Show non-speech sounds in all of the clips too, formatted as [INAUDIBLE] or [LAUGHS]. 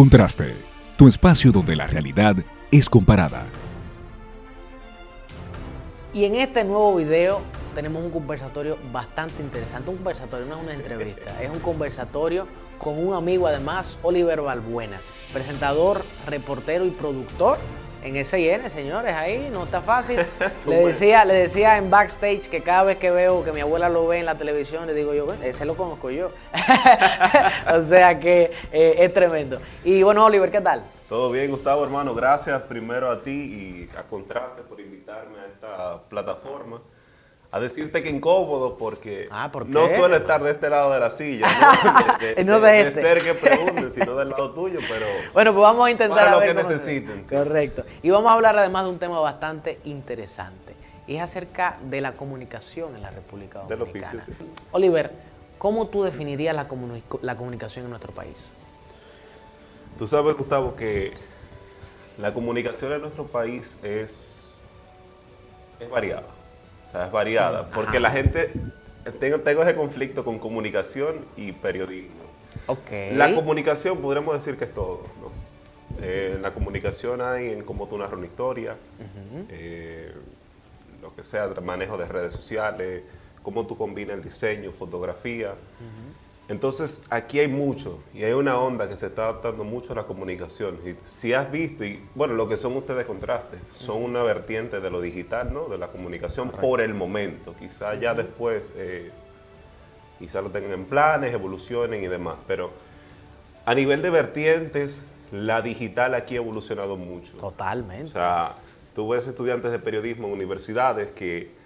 Contraste, tu espacio donde la realidad es comparada. Y en este nuevo video tenemos un conversatorio bastante interesante. Un conversatorio no es una entrevista, es un conversatorio con un amigo además, Oliver Balbuena, presentador, reportero y productor en SIN, señores, ahí no está fácil. [LAUGHS] le decía, le decía en backstage que cada vez que veo que mi abuela lo ve en la televisión, le digo yo, ese lo conozco yo. [LAUGHS] o sea que eh, es tremendo. Y bueno, Oliver, ¿qué tal? Todo bien, Gustavo, hermano. Gracias primero a ti y a Contraste por invitarme a esta plataforma a decirte que incómodo porque ah, no suele estar de este lado de la silla, no [LAUGHS] de, este. ser que pregunten, sino del lado tuyo, pero bueno, pues vamos a intentar para lo que necesiten. Correcto. Y vamos a hablar además de un tema bastante interesante y es acerca de la comunicación en la República Dominicana. Del oficio, sí. Oliver, ¿cómo tú definirías la, la comunicación en nuestro país? Tú sabes, Gustavo, que la comunicación en nuestro país es, es variada o sea, es variada, porque la gente, tengo, tengo ese conflicto con comunicación y periodismo. Okay. La comunicación podríamos decir que es todo, ¿no? Eh, en la comunicación hay en cómo tú narras una historia, eh, lo que sea, manejo de redes sociales, cómo tú combinas el diseño, fotografía. Entonces, aquí hay mucho y hay una onda que se está adaptando mucho a la comunicación. Y si has visto, y bueno, lo que son ustedes contrastes, son una vertiente de lo digital, ¿no? De la comunicación por el momento. Quizá ya después, eh, quizá lo tengan en planes, evolucionen y demás. Pero a nivel de vertientes, la digital aquí ha evolucionado mucho. Totalmente. O sea, tú ves estudiantes de periodismo en universidades que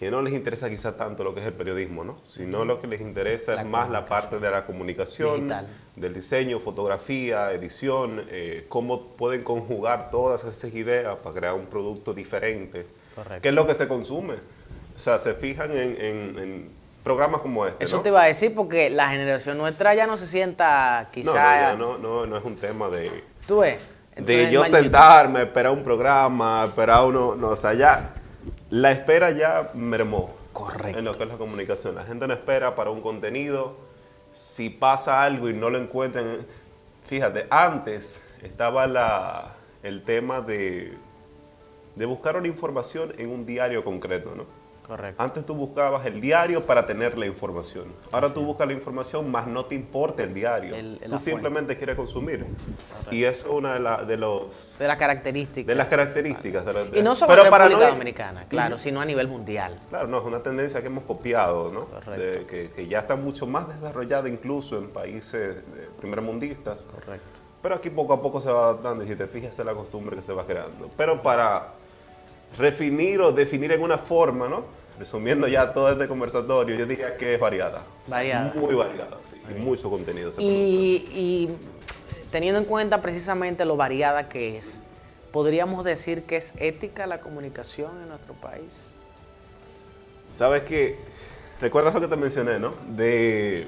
que no les interesa quizá tanto lo que es el periodismo, ¿no? sino lo que les interesa es más la parte de la comunicación, del diseño, fotografía, edición, eh, cómo pueden conjugar todas esas ideas para crear un producto diferente, Correcto. que es lo que se consume. O sea, se fijan en, programas como este. Eso te iba a decir porque la generación nuestra ya no se sienta quizá... No, no, no, es un tema de... ¿Tú ves? de yo sentarme, esperar un programa, esperar uno, no, o sea, ya la espera ya mermó. Correcto. En lo que es la comunicación. La gente no espera para un contenido. Si pasa algo y no lo encuentran. Fíjate, antes estaba la, el tema de, de buscar una información en un diario concreto, ¿no? Correcto. Antes tú buscabas el diario para tener la información. Ahora tú buscas la información, más no te importa el diario. tú simplemente quieres consumir. Y es una de, de los... De las características. De las características. y no solo en República Dominicana, claro, sino a nivel mundial. Claro, no, es una tendencia que hemos copiado, ¿no? Que, ya está mucho más desarrollada incluso en países primermundistas. Correcto. Pero aquí poco a poco se va adaptando y si te fijas es la costumbre que se va creando. Pero para refinir o definir en una forma, ¿no? resumiendo ya todo este conversatorio, yo diría que es variada. Variada. Muy variada, sí. Y mucho contenido. y, y teniendo en cuenta precisamente lo variada que es, ¿podríamos decir que es ética la comunicación en nuestro país? Sabes que, recuerdas lo que te mencioné, ¿no? De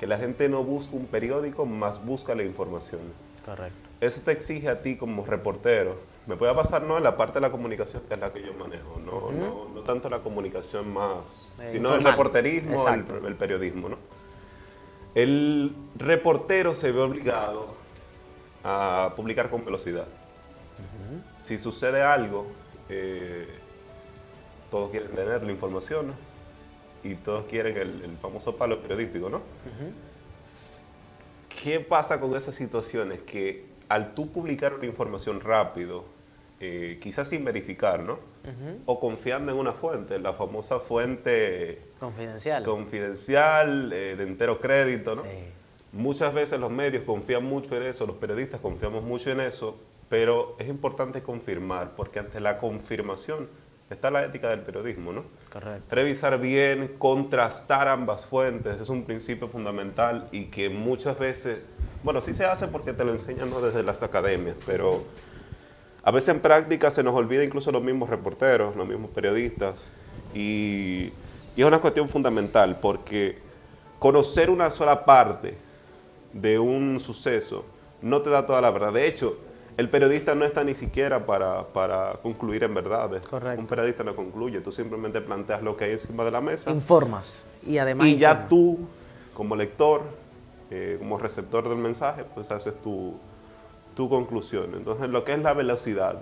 que la gente no busca un periódico, más busca la información. Correcto. Eso te exige a ti como reportero me puede pasar no en la parte de la comunicación que es la que yo manejo, no, no, no tanto la comunicación más, Eh, sino el reporterismo, el, el periodismo, ¿no? El reportero se ve obligado a publicar con velocidad. Si sucede algo, eh, todos quieren tener la información, ¿no? Y todos quieren el, el famoso palo periodístico, ¿no? ¿Qué pasa con esas situaciones? Que al tú publicar una información rápido, eh, quizás sin verificar, ¿no? O confiando en una fuente, la famosa fuente Confidencial. confidencial, eh, de entero crédito, ¿no? Sí. Muchas veces los medios confían mucho en eso, los periodistas confiamos mucho en eso, pero es importante confirmar, porque ante la confirmación está la ética del periodismo, ¿no? Correcto. Revisar bien, contrastar ambas fuentes, es un principio fundamental y que muchas veces, bueno, sí se hace porque te lo enseñan ¿no? desde las academias, pero a veces en práctica se nos olvida incluso los mismos reporteros, los mismos periodistas, y, y es una cuestión fundamental porque conocer una sola parte de un suceso no te da toda la verdad. De hecho, el periodista no está ni siquiera para, para concluir en verdades. Correcto. Un periodista no concluye, tú simplemente planteas lo que hay encima de la mesa Informas. Y además... y ya tú, como lector, eh, como receptor del mensaje, pues haces tu, tu conclusión. Entonces, lo que es la velocidad,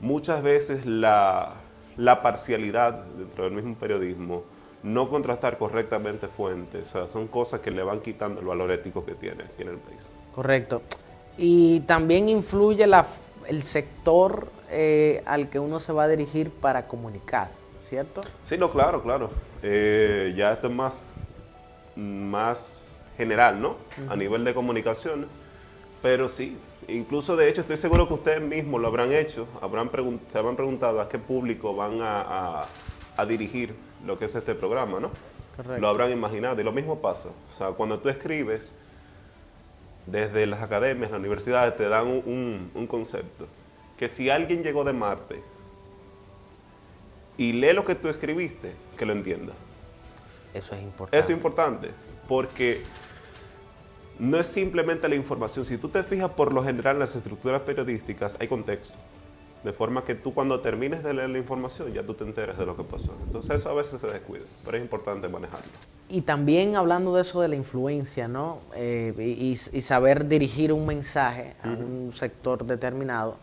muchas veces la, la parcialidad dentro del mismo periodismo, no contrastar correctamente fuentes, o sea, son cosas que le van quitando el valor ético que tiene aquí en el país. Correcto. Y también influye la, el sector eh, al que uno se va a dirigir para comunicar, ¿cierto? Sí, no, claro, claro. Eh, ya esto es más, más general, ¿no? A nivel de comunicación. Pero sí, incluso de hecho estoy seguro que ustedes mismos lo habrán hecho, habrán se habrán preguntado a qué público van a, a, dirigir lo que es este programa, ¿no? Correcto. Lo habrán imaginado y lo mismo pasa. O sea, cuando tú escribes, desde las academias, las universidades te dan un, un concepto. Que si alguien llegó de Marte y lee lo que tú escribiste, que lo entienda. Eso es importante. Eso es importante, porque no es simplemente la información. Si tú te fijas por lo general en las estructuras periodísticas, hay contexto. De forma que tú cuando termines de leer la información ya tú te enteras de lo que pasó. Entonces eso a veces se descuida, pero es importante manejarlo. Y también hablando de eso de la influencia, ¿no? Eh, y, saber dirigir un mensaje a un sector determinado,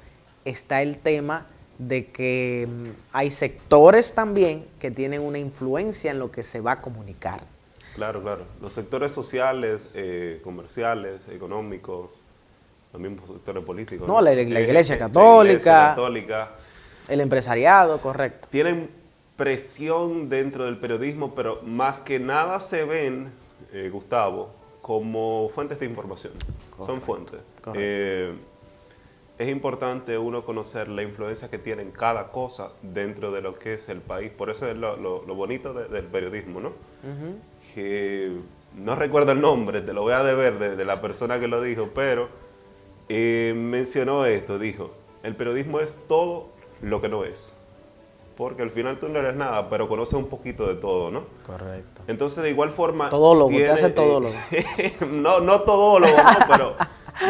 está el tema de que mm, hay sectores también que tienen una influencia en lo que se va a comunicar. Claro, claro. Los sectores sociales, eh, comerciales, económicos, los mismos sectores políticos. No, La, iglesia católica, el empresariado, correcto. Tienen presión dentro del periodismo, pero más que nada se ven, eh, Gustavo, como fuentes de información. Son fuentes. Eh, es importante uno conocer la influencia que tiene en cada cosa dentro de lo que es el país. Por eso es lo, bonito del periodismo, ¿no? Que no recuerdo el nombre, te lo voy a deber de, la persona que lo dijo, pero eh, mencionó esto, dijo, el periodismo es todo lo que no es. Porque al final tú no eres nada, pero conoces un poquito de todo, ¿no? Correcto. Entonces, de igual forma... Todólogo, te hace todólogo. [LAUGHS] no, no todólogo, ¿no? pero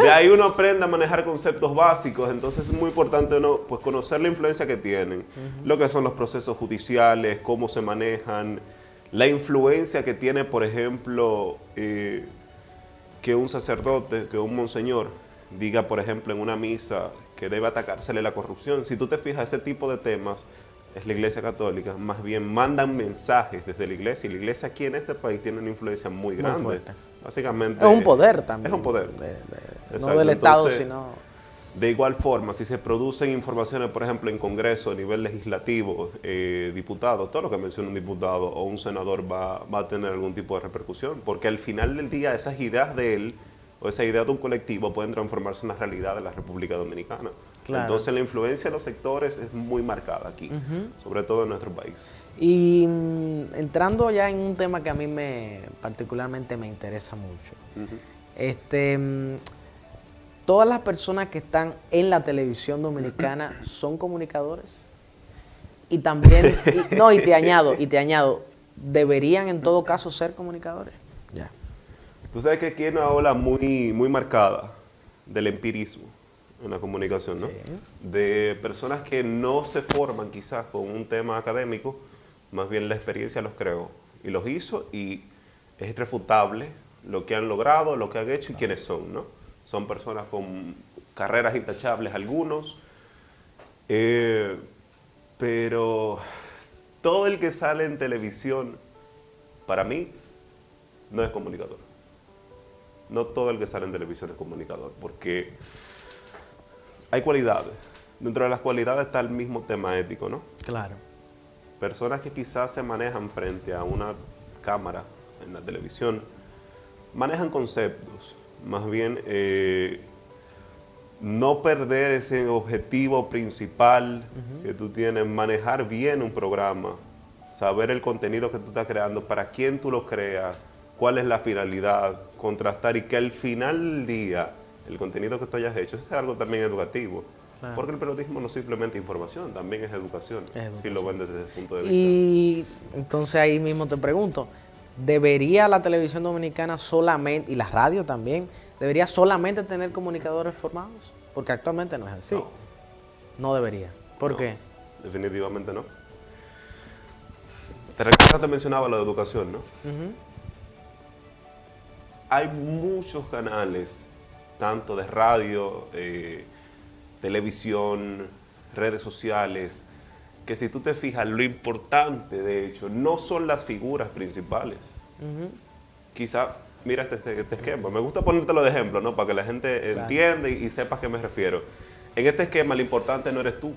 de ahí uno aprende a manejar conceptos básicos, entonces es muy importante uno, pues, conocer la influencia que tienen, lo que son los procesos judiciales, cómo se manejan, la influencia que tiene, por ejemplo, eh, que un sacerdote, que un monseñor diga, por ejemplo, en una misa que debe atacársele la corrupción. Si tú te fijas, ese tipo de temas es la Iglesia Católica, más bien mandan mensajes desde la Iglesia y la Iglesia aquí en este país tiene una influencia muy grande. Básicamente. Es un poder también. Es un poder. no del Estado, sino. De igual forma, si se producen informaciones, por ejemplo, en Congreso, a nivel legislativo, eh, diputados, todo lo que menciona un diputado o un senador va, va a tener algún tipo de repercusión, porque al final del día esas ideas de él o esa idea de un colectivo pueden transformarse en la realidad de la República Dominicana. Entonces la influencia de los sectores es muy marcada aquí, sobre todo en nuestro país. Y mm, entrando ya en un tema que a mí me particularmente me interesa mucho. Este mm, todas las personas que están en la televisión dominicana [CLEARS THROAT] son comunicadores. Y también, no, y te [LAUGHS] añado, y te añado, deberían en todo caso ser comunicadores. Ya. Tú sabes que aquí hay una ola muy, muy marcada del empirismo en la comunicación, ¿no? De personas que no se forman quizás con un tema académico, más bien la experiencia los creó y los hizo y es irrefutable lo que han logrado, lo que han hecho y quiénes son, ¿no? Son personas con carreras intachables algunos, eh, pero todo el que sale en televisión, para mí, no es comunicador. No todo el que sale en televisión es comunicador, porque hay cualidades. Dentro de las cualidades está el mismo tema ético, ¿no? Claro. Personas que quizás se manejan frente a una cámara en la televisión, manejan conceptos, más bien eh, no perder ese objetivo principal que tú tienes, manejar bien un programa, saber el contenido que tú estás creando, para quién tú lo creas, cuál es la finalidad, contrastar y que al final del día el contenido que tú hayas hecho es algo también educativo. Porque el periodismo no es simplemente información, también es educación, si lo ven desde ese punto de vista. Y entonces ahí mismo te pregunto, ¿debería la televisión dominicana solamente, y la radio también, debería solamente tener comunicadores formados? Porque actualmente no es así. No, debería. ¿Por qué? Definitivamente no. Te recuerdas, te mencionaba la educación, ¿no? hay muchos canales, tanto de radio, eh, televisión, redes sociales, que si tú te fijas, lo importante, de hecho, no son las figuras principales. Quizá, mira este, este, este, esquema, me gusta ponértelo de ejemplo, ¿no? Para que la gente entienda y, sepa a qué me refiero. En este esquema, lo importante no eres tú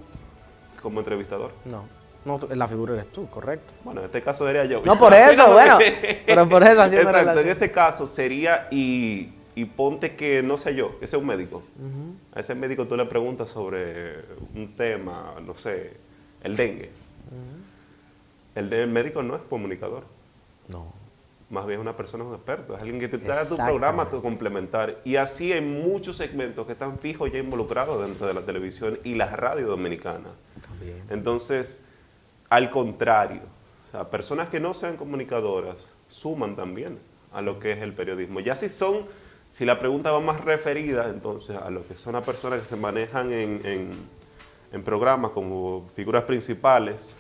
como entrevistador. No. No, la figura eres tú, correcto. Bueno, en este caso sería yo. No, por eso, [LAUGHS] bueno. pero por eso así Exacto, en este caso sería y, ponte que, no sé yo, que sea un médico. A ese médico tú le preguntas sobre un tema, no sé, el dengue. el, médico no es comunicador. No. Más bien es una persona, un experto, es alguien que te trae tu programa a complementar. Y así hay muchos segmentos que están fijos ya involucrados dentro de la televisión y la radio dominicana. También. Entonces, al contrario, personas que no sean comunicadoras suman también a lo que es el periodismo. Ya si son, si la pregunta va más referida entonces a lo que son las personas que se manejan en, en, programas como figuras principales,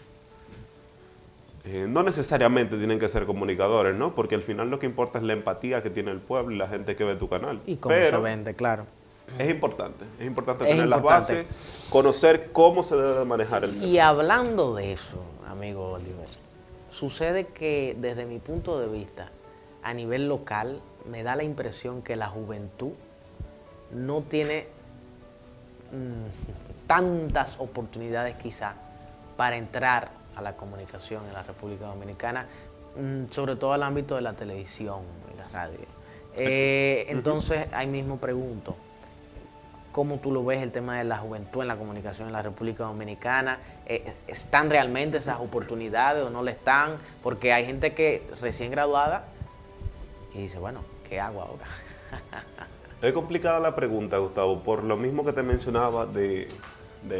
eh, no necesariamente tienen que ser comunicadores, ¿no? Porque al final lo que importa es la empatía que tiene el pueblo y la gente que ve tu canal. Y cómo se vende, claro. Es importante, es importante tener las bases, conocer cómo se debe manejar el Y hablando de eso, amigo Oliver, sucede que desde mi punto de vista, a nivel local, me da la impresión que la juventud no tiene mm, tantas oportunidades quizá para entrar a la comunicación en la República Dominicana, mm, sobre todo al ámbito de la televisión y la radio. [LAUGHS] Eh, entonces, ahí mismo pregunto, ¿Cómo tú lo ves el tema de la juventud en la comunicación en la República Dominicana? Eh, ¿Están realmente esas oportunidades o no le están? Porque hay gente que recién graduada y dice, bueno, ¿qué hago ahora? [LAUGHS] es complicada la pregunta, Gustavo, por lo mismo que te mencionaba de,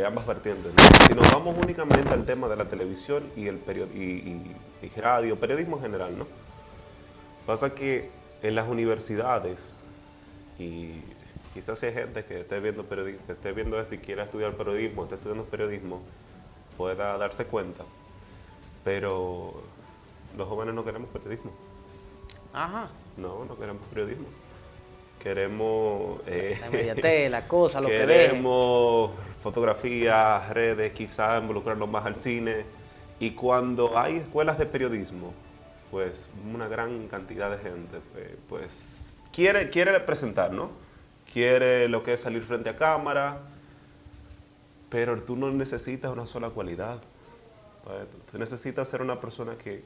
ambas vertientes. Si nos vamos únicamente al tema de la televisión y el y, y radio, periodismo en general, ¿no? Pasa que en las universidades y quizás hay gente que esté viendo, que esté viendo esto y quiera estudiar periodismo, esté estudiando periodismo, pueda darse cuenta, pero los jóvenes no queremos periodismo. Ajá. No, no queremos periodismo. Queremos... Eh, la la cosa, lo que Queremos fotografías, redes, quizás involucrarnos más al cine. Y cuando hay escuelas de periodismo, pues una gran cantidad de gente pues, pues quiere, quiere presentar, ¿no? quiere lo que es salir frente a cámara, pero tú no necesitas una sola cualidad. Tú necesitas ser una persona que,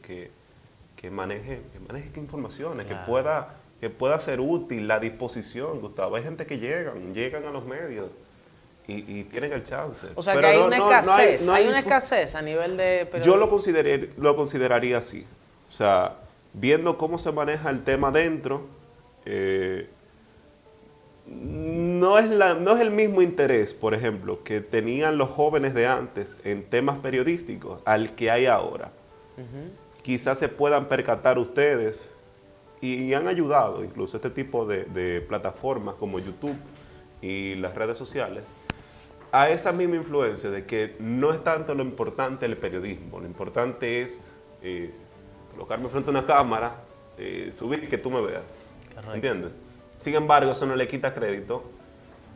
que, maneje, que maneje informaciones, que, pueda, que pueda ser útil, la disposición, Gustavo. Hay gente que llegan, llegan a los medios y, tienen el chance. O sea que hay una escasez, hay, una escasez a nivel de... Yo lo, consideré, lo consideraría así. O sea, viendo cómo se maneja el tema dentro, eh, no es, la, no es el mismo interés, por ejemplo, que tenían los jóvenes de antes en temas periodísticos al que hay ahora. Quizás se puedan percatar ustedes y, han ayudado incluso este tipo de, plataformas como YouTube y las redes sociales a esa misma influencia de que no es tanto lo importante el periodismo, lo importante es eh, colocarme frente a una cámara, eh, subir y que tú me veas. ¿Entiendes? Sin embargo, eso no le quita crédito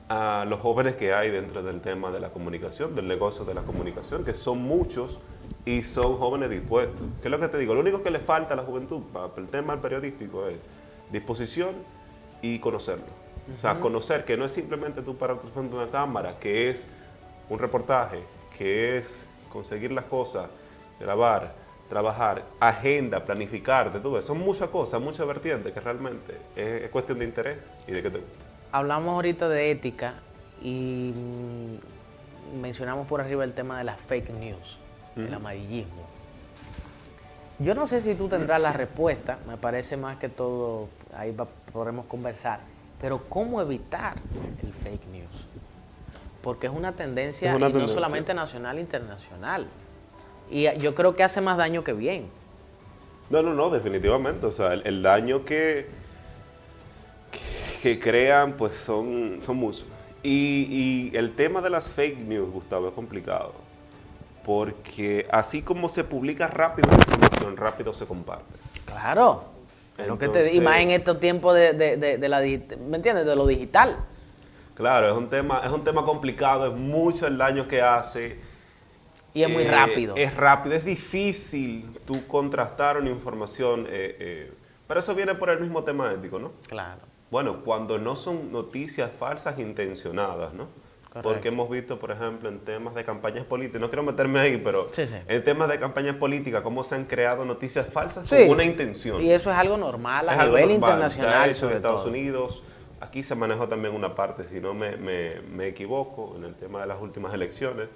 a los jóvenes que hay dentro del tema de la comunicación, del negocio de la comunicación, que son muchos y son jóvenes dispuestos. ¿Qué es lo que te digo? Lo único que le falta a la juventud para el tema periodístico es disposición y conocerlo. O sea, conocer que no es simplemente tú para frente una cámara, que es un reportaje, que es conseguir las cosas, grabar, trabajar, agenda, planificarte, todo eso. Son muchas cosas, muchas vertientes que realmente es, cuestión de interés y de que te guste. Hablamos ahorita de ética y mencionamos por arriba el tema de las fake news, el amarillismo. Yo no sé si tú tendrás la respuesta, me parece más que todo, ahí podremos conversar, pero ¿cómo evitar el fake news? Porque es una tendencia, y no solamente nacional, internacional. Y yo creo que hace más daño que bien. No, no, no, definitivamente. O sea, el, daño que, que, crean, pues son, son muchos. Y, y, el tema de las fake news, Gustavo, es complicado. Porque así como se publica rápido la información, rápido se comparte. Claro. Es lo que te, y más en estos tiempos de, de, de, de la, ¿me entiendes? De lo digital. Claro, es un tema, es un tema complicado, es mucho el daño que hace. Y es muy Eh, rápido. Es rápido, es difícil tú contrastar una información, eh, eh, pero eso viene por el mismo tema ético, ¿no? Claro. Bueno, cuando no son noticias falsas intencionadas, ¿no? Correcto. Porque hemos visto, por ejemplo, en temas de campañas políticas, no quiero meterme ahí, pero Sí, sí. en temas de campañas políticas, cómo se han creado noticias falsas Sí. con una intención. Y eso es algo normal a Es nivel normal, internacional. Sobre en Estados todo. Unidos. Aquí se manejó también una parte, si no me, me- me equivoco, en el tema de las últimas elecciones.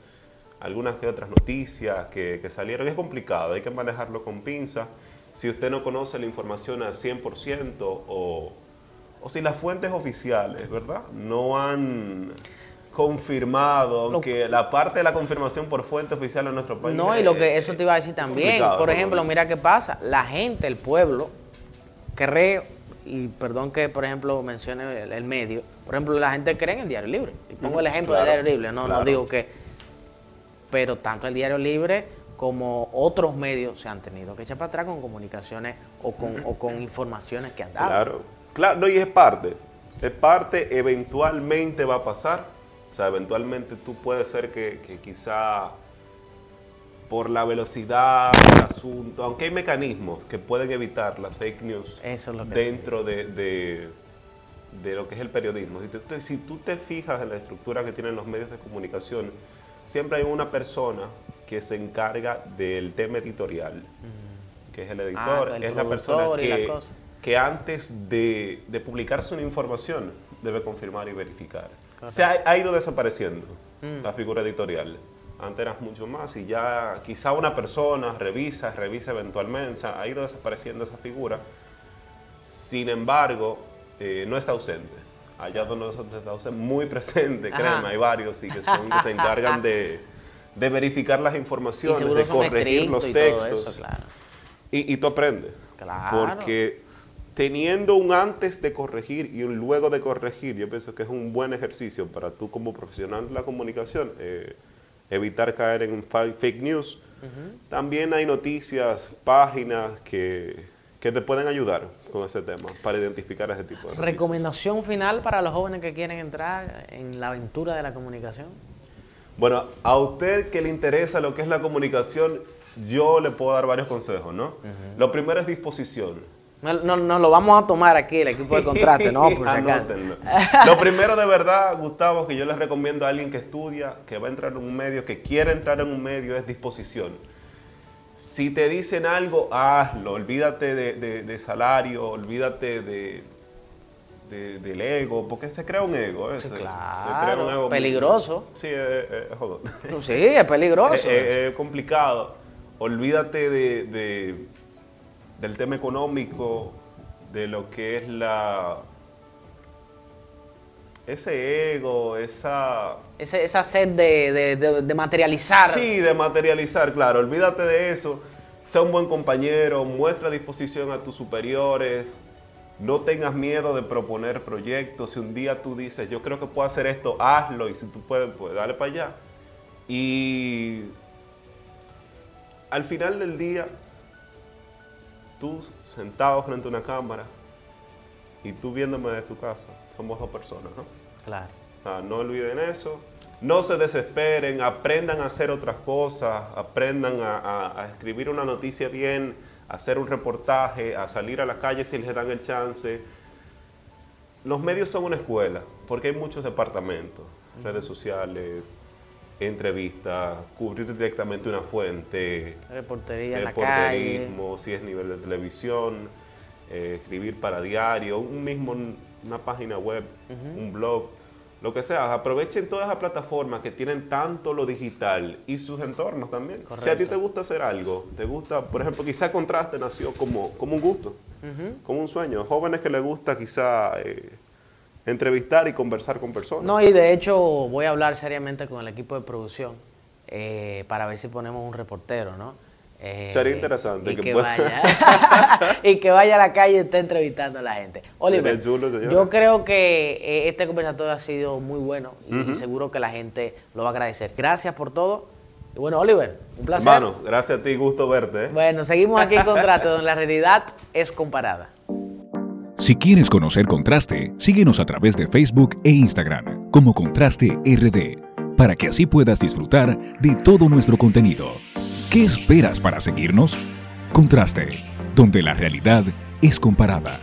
Algunas que otras noticias que, que salieron. Es complicado, hay que manejarlo con pinzas. Si usted no conoce la información al 100% o, o si las fuentes oficiales, ¿verdad? No han confirmado, Lo- que la parte de la confirmación por fuente oficial en nuestro país. No, y lo que eso te iba a decir también. Por ejemplo, mira qué pasa. La gente, el pueblo, cree, y perdón que, por ejemplo, mencione el, el medio, por ejemplo, la gente cree en el Diario Libre. Y pongo el ejemplo Claro, del Diario Libre, no, no digo que. Pero tanto el Diario Libre como otros medios se han tenido que echar para atrás con comunicaciones o con, o con informaciones que han dado. Claro, claro, no, y es parte. Es parte, eventualmente va a pasar. O sea, eventualmente tú puedes ser que, que quizá por la velocidad del asunto, aunque hay mecanismos que pueden evitar las fake news Eso es lo que dentro de, de- de lo que es el periodismo. Si, te- si tú te fijas en la estructura que tienen los medios de comunicación, siempre hay una persona que se encarga del tema editorial, que es el editor, Ah, el es la persona la que, que antes de, de publicarse una información debe confirmar y verificar. Se ha, ha ido desapareciendo Mm. la figura editorial. Antes era mucho más y ya quizá una persona revisa, revisa eventualmente, o sea, ha ido desapareciendo esa figura. Sin embargo, eh, no está ausente. Allá donde nosotros está ausente, muy presente, créeme, hay varios y que, son, que se encargan de, de verificar las informaciones, de corregir los y textos. eso, claro. Y, y tú aprendes. Claro. Porque teniendo un antes de corregir y un luego de corregir, yo pienso que es un buen ejercicio para tú como profesional de la comunicación, eh, evitar caer en fa- fake news. También hay noticias, páginas que, que te pueden ayudar con ese tema para identificar ese tipo de noticias. Recomendación final para los jóvenes que quieren entrar en la aventura de la comunicación. Bueno, a usted que le interesa lo que es la comunicación, yo le puedo dar varios consejos, ¿no? Lo primero es disposición. No, no- lo vamos a tomar aquí, el equipo de contraste, ¿no? Por si [LAUGHS] acaso. Anótenlo. Lo primero de verdad, Gustavo, que yo les recomiendo a alguien que estudia, que va a entrar en un medio, que quiere entrar en un medio, es disposición. Si te dicen algo, hazlo. Olvídate de, de- de salario, olvídate de, de- del ego, porque se crea un ego. ese. Se claro, peligroso. Sí, es, es- es jodón. Sí, es peligroso. [LAUGHS] Es, es- es complicado. Olvídate de, de- del tema económico, de lo que es la ese ego, esa Ese- esa sed de, de- de- de materializar. sí de materializar, claro. Olvídate de eso. Sea un buen compañero, muestra disposición a tus superiores. No tengas miedo de proponer proyectos. Si un día tú dices, yo creo que puedo hacer esto, hazlo. Y si tú puedes, pues dale para allá. Y al final del día, tú sentado frente a una cámara y tú viéndome de tu casa, somos dos personas, ¿no? Claro. Sea, no olviden eso. No se desesperen, aprendan a hacer otras cosas, aprendan a, a- a escribir una noticia bien, a hacer un reportaje, a salir a la calle si les dan el chance. Los medios son una escuela, porque hay muchos departamentos, redes sociales, entrevistas, cubrir directamente una fuente, Reportería en la calle. reporterismo, si es nivel de televisión, eh, escribir para diario, un mismo, una página web, un blog, lo que sea. Aprovechen todas esas plataformas que tienen tanto lo digital y sus entornos también. Si a ti te gusta hacer algo, te gusta, por ejemplo, quizá Contraste nació como, como un gusto, como un sueño. Jóvenes que les gusta quizá eh, entrevistar y conversar con personas. No, y de hecho voy a hablar seriamente con el equipo de producción eh, para ver si ponemos un reportero, ¿no? Eh, Sería interesante Y que que, pueda- vaya, [LAUGHS] [LAUGHS] y que vaya a la calle y esté entrevistando a la gente. Oliver, chulo, yo creo que eh, este conversatorio ha sido muy bueno y seguro que la gente lo va a agradecer. Gracias por todo. Y bueno, Oliver, un placer. Hermano, gracias a ti, gusto verte. ¿eh? Bueno, seguimos aquí en Contraste, donde la realidad es comparada. Si quieres conocer Contraste, síguenos a través de Facebook e Instagram como Contraste RD, para que así puedas disfrutar de todo nuestro contenido. ¿Qué esperas para seguirnos? Contraste, donde la realidad es comparada.